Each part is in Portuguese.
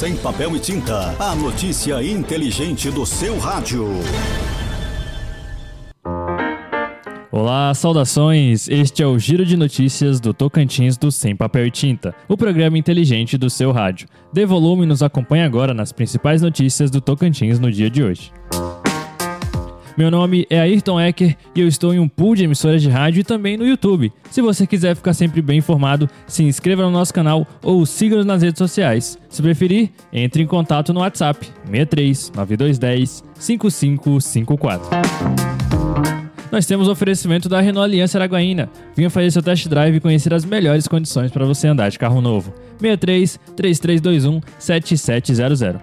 Sem papel e tinta. A notícia inteligente do seu rádio. Olá, saudações! Este é o Giro de Notícias do Tocantins do Sem Papel e Tinta, o programa inteligente do seu rádio. Dê volume e nos acompanhe agora nas principais notícias do Tocantins no dia de hoje. Meu nome é Ayrton Ecker e eu estou em um pool de emissoras de rádio e também no YouTube. Se você quiser ficar sempre bem informado, se inscreva no nosso canal ou siga-nos nas redes sociais. Se preferir, entre em contato no WhatsApp 63 9210 5554. Nós temos oferecimento da Renault Aliança Araguaína. Venha fazer seu test drive e conhecer as melhores condições para você andar de carro novo. 63 3321 7700.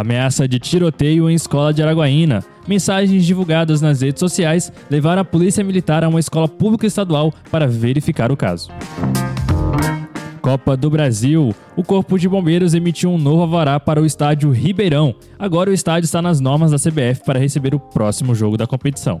Ameaça de tiroteio em escola de Araguaína. Mensagens divulgadas nas redes sociais levaram a polícia militar a uma escola pública estadual para verificar o caso. Copa do Brasil. O Corpo de Bombeiros emitiu um novo avará para o estádio Ribeirão. Agora o estádio está nas normas da CBF para receber o próximo jogo da competição.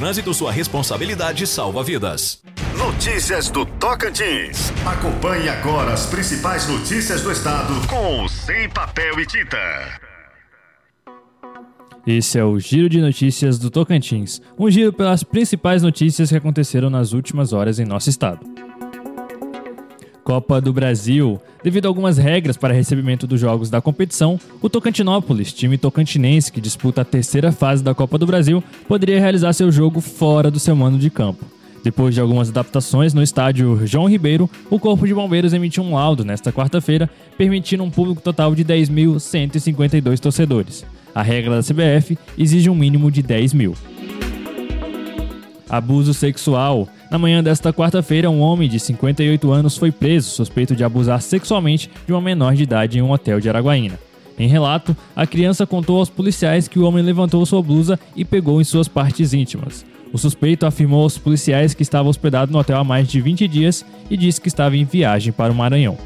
trânsito, sua responsabilidade salva vidas. Notícias do Tocantins. Acompanhe agora as principais notícias do estado com Sem Papel e Tinta. Esse é o Giro de Notícias do Tocantins, um giro pelas principais notícias que aconteceram nas últimas horas em nosso estado. Copa do Brasil. Devido a algumas regras para recebimento dos jogos da competição, o Tocantinópolis, time tocantinense que disputa a terceira fase da Copa do Brasil, poderia realizar seu jogo fora do seu mando de campo. Depois de algumas adaptações no estádio João Ribeiro, o Corpo de Bombeiros emitiu um laudo nesta quarta-feira, permitindo um público total de 10.152 torcedores. A regra da CBF exige um mínimo de 10 mil. Abuso sexual. Na manhã desta quarta-feira, um homem de 58 anos foi preso suspeito de abusar sexualmente de uma menor de idade em um hotel de Araguaína. Em relato, a criança contou aos policiais que o homem levantou sua blusa e pegou em suas partes íntimas. O suspeito afirmou aos policiais que estava hospedado no hotel há mais de 20 dias e disse que estava em viagem para o Maranhão.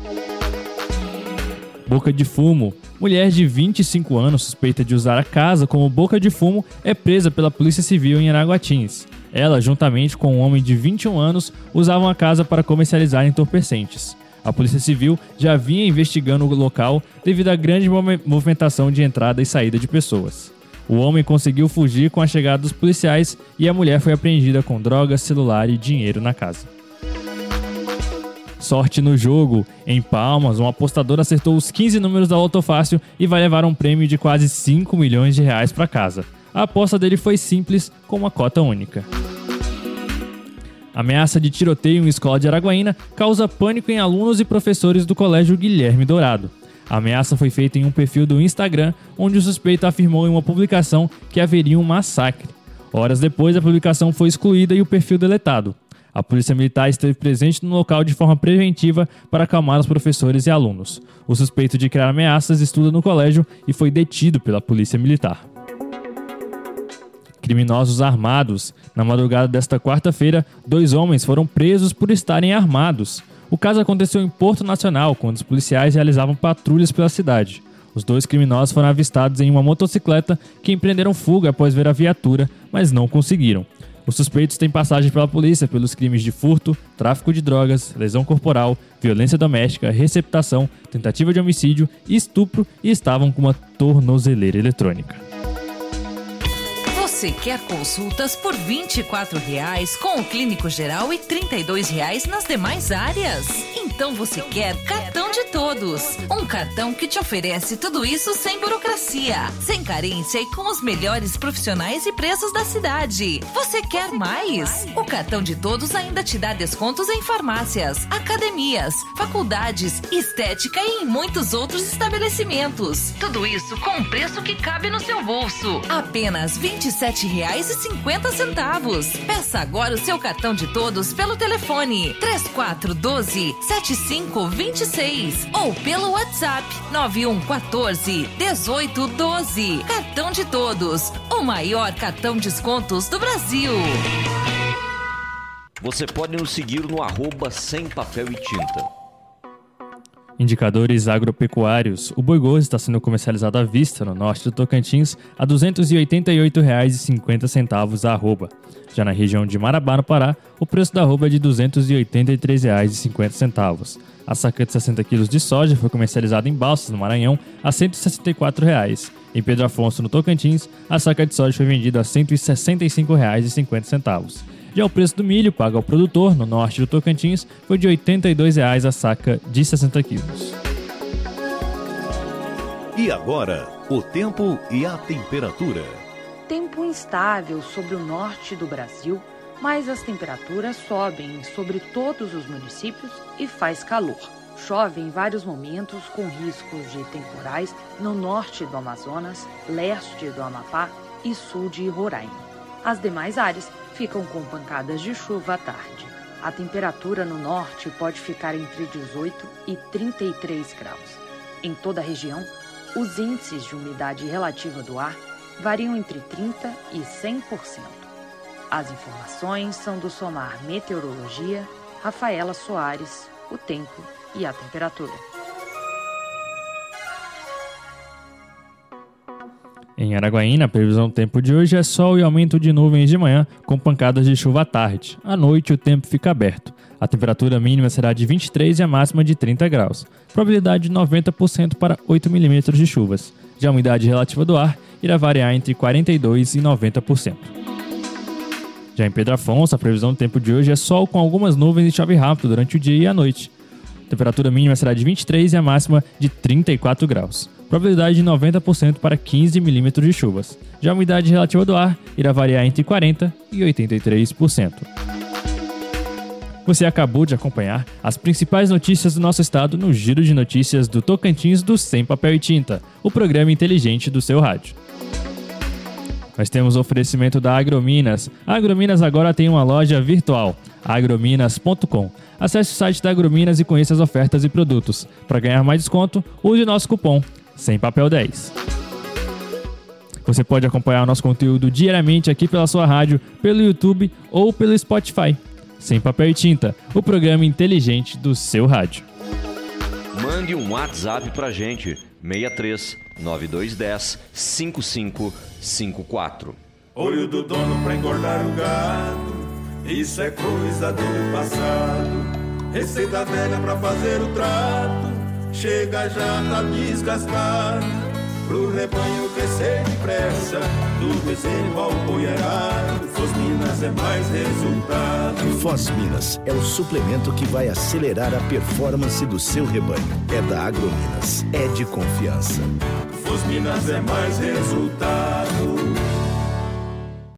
Boca de fumo. Mulher de 25 anos suspeita de usar a casa como boca de fumo é presa pela Polícia Civil em Araguatins. Ela, juntamente com um homem de 21 anos, usavam a casa para comercializar entorpecentes. A Polícia Civil já vinha investigando o local devido à grande movimentação de entrada e saída de pessoas. O homem conseguiu fugir com a chegada dos policiais e a mulher foi apreendida com drogas, celular e dinheiro na casa. Sorte no jogo. Em Palmas, um apostador acertou os 15 números da Loto Fácil e vai levar um prêmio de quase 5 milhões de reais para casa. A aposta dele foi simples, com uma cota única. Ameaça de tiroteio em escola de Araguaína causa pânico em alunos e professores do Colégio Guilherme Dourado. A ameaça foi feita em um perfil do Instagram, onde o suspeito afirmou em uma publicação que haveria um massacre. Horas depois, a publicação foi excluída e o perfil deletado. A Polícia Militar esteve presente no local de forma preventiva para acalmar os professores e alunos. O suspeito de criar ameaças estuda no colégio e foi detido pela Polícia Militar. Criminosos armados. Na madrugada desta quarta-feira, dois homens foram presos por estarem armados. O caso aconteceu em Porto Nacional, quando os policiais realizavam patrulhas pela cidade. Os dois criminosos foram avistados em uma motocicleta que empreenderam fuga após ver a viatura, mas não conseguiram. Os suspeitos têm passagem pela polícia pelos crimes de furto, tráfico de drogas, lesão corporal, violência doméstica, receptação, tentativa de homicídio estupro e estavam com uma tornozeleira eletrônica. Você quer consultas por 24 reais com o clínico geral e 32 reais nas demais áreas? Então você quer cartão de todos. Um cartão que te oferece tudo isso sem burocracia, sem carência e com os melhores profissionais e preços da cidade. Você quer mais? O cartão de todos ainda te dá descontos em farmácias, academias, faculdades, estética e em muitos outros estabelecimentos. Tudo isso com um preço que cabe no seu bolso. Apenas R$ 27,50. Peça agora o seu cartão de todos pelo telefone 3412 7526 reais ou pelo WhatsApp 9114 1812. Cartão de todos, o maior cartão descontos do Brasil. Você pode nos seguir no arroba sem papel e tinta. Indicadores agropecuários. O boi gordo está sendo comercializado à vista no norte do Tocantins a R$ 288,50 a arroba. Já na região de Marabá, no Pará, o preço da arroba é de R$ 283,50. A saca de 60 kg de soja foi comercializada em Balsas, no Maranhão, a 164 reais. Em Pedro Afonso, no Tocantins, a saca de soja foi vendida a R$ 165,50. Já o preço do milho pago ao produtor no norte do Tocantins foi de R$ 82,00 a saca de 60 quilos. E agora, o tempo e a temperatura. Tempo instável sobre o norte do Brasil, mas as temperaturas sobem sobre todos os municípios e faz calor. Chove em vários momentos, com riscos de temporais no norte do Amazonas, leste do Amapá e sul de Roraima. As demais áreas ficam com pancadas de chuva à tarde. A temperatura no norte pode ficar entre 18 e 33 graus. Em toda a região, os índices de umidade relativa do ar variam entre 30 e 100%. As informações são do Somar Meteorologia, Rafaela Soares, o tempo e a temperatura. Em Araguaína, a previsão do tempo de hoje é sol e aumento de nuvens de manhã, com pancadas de chuva à tarde. À noite, o tempo fica aberto. A temperatura mínima será de 23 e a máxima de 30 graus. Probabilidade de 90% para 8 milímetros de chuvas. Já a umidade relativa do ar irá variar entre 42% e 90%. Já em Pedro Afonso, a previsão do tempo de hoje é sol com algumas nuvens e chove rápido durante o dia e a noite. A temperatura mínima será de 23 e a máxima de 34 graus probabilidade de 90% para 15 milímetros de chuvas. Já a umidade relativa do ar irá variar entre 40% e 83%. Você acabou de acompanhar as principais notícias do nosso estado no Giro de Notícias do Tocantins do Sem Papel e Tinta, o programa inteligente do seu rádio. Nós temos oferecimento da Agrominas. A Agrominas agora tem uma loja virtual, agrominas.com. Acesse o site da Agrominas e conheça as ofertas e produtos. Para ganhar mais desconto, use nosso cupom sem papel 10. Você pode acompanhar o nosso conteúdo diariamente aqui pela sua rádio, pelo YouTube ou pelo Spotify. Sem papel e tinta, o programa inteligente do seu rádio. Mande um WhatsApp pra gente, 63 9210 5554. Olho do dono pra engordar o gado, isso é coisa do passado. Receita velha pra fazer o trato chega já tá desgastado. Pro rebanho crescer depressa, do bezerro ao boiarado, Foz Minas é mais resultado. Foz Minas é o suplemento que vai acelerar a performance do seu rebanho. É da Agrominas, é de confiança. Foz Minas é mais resultado.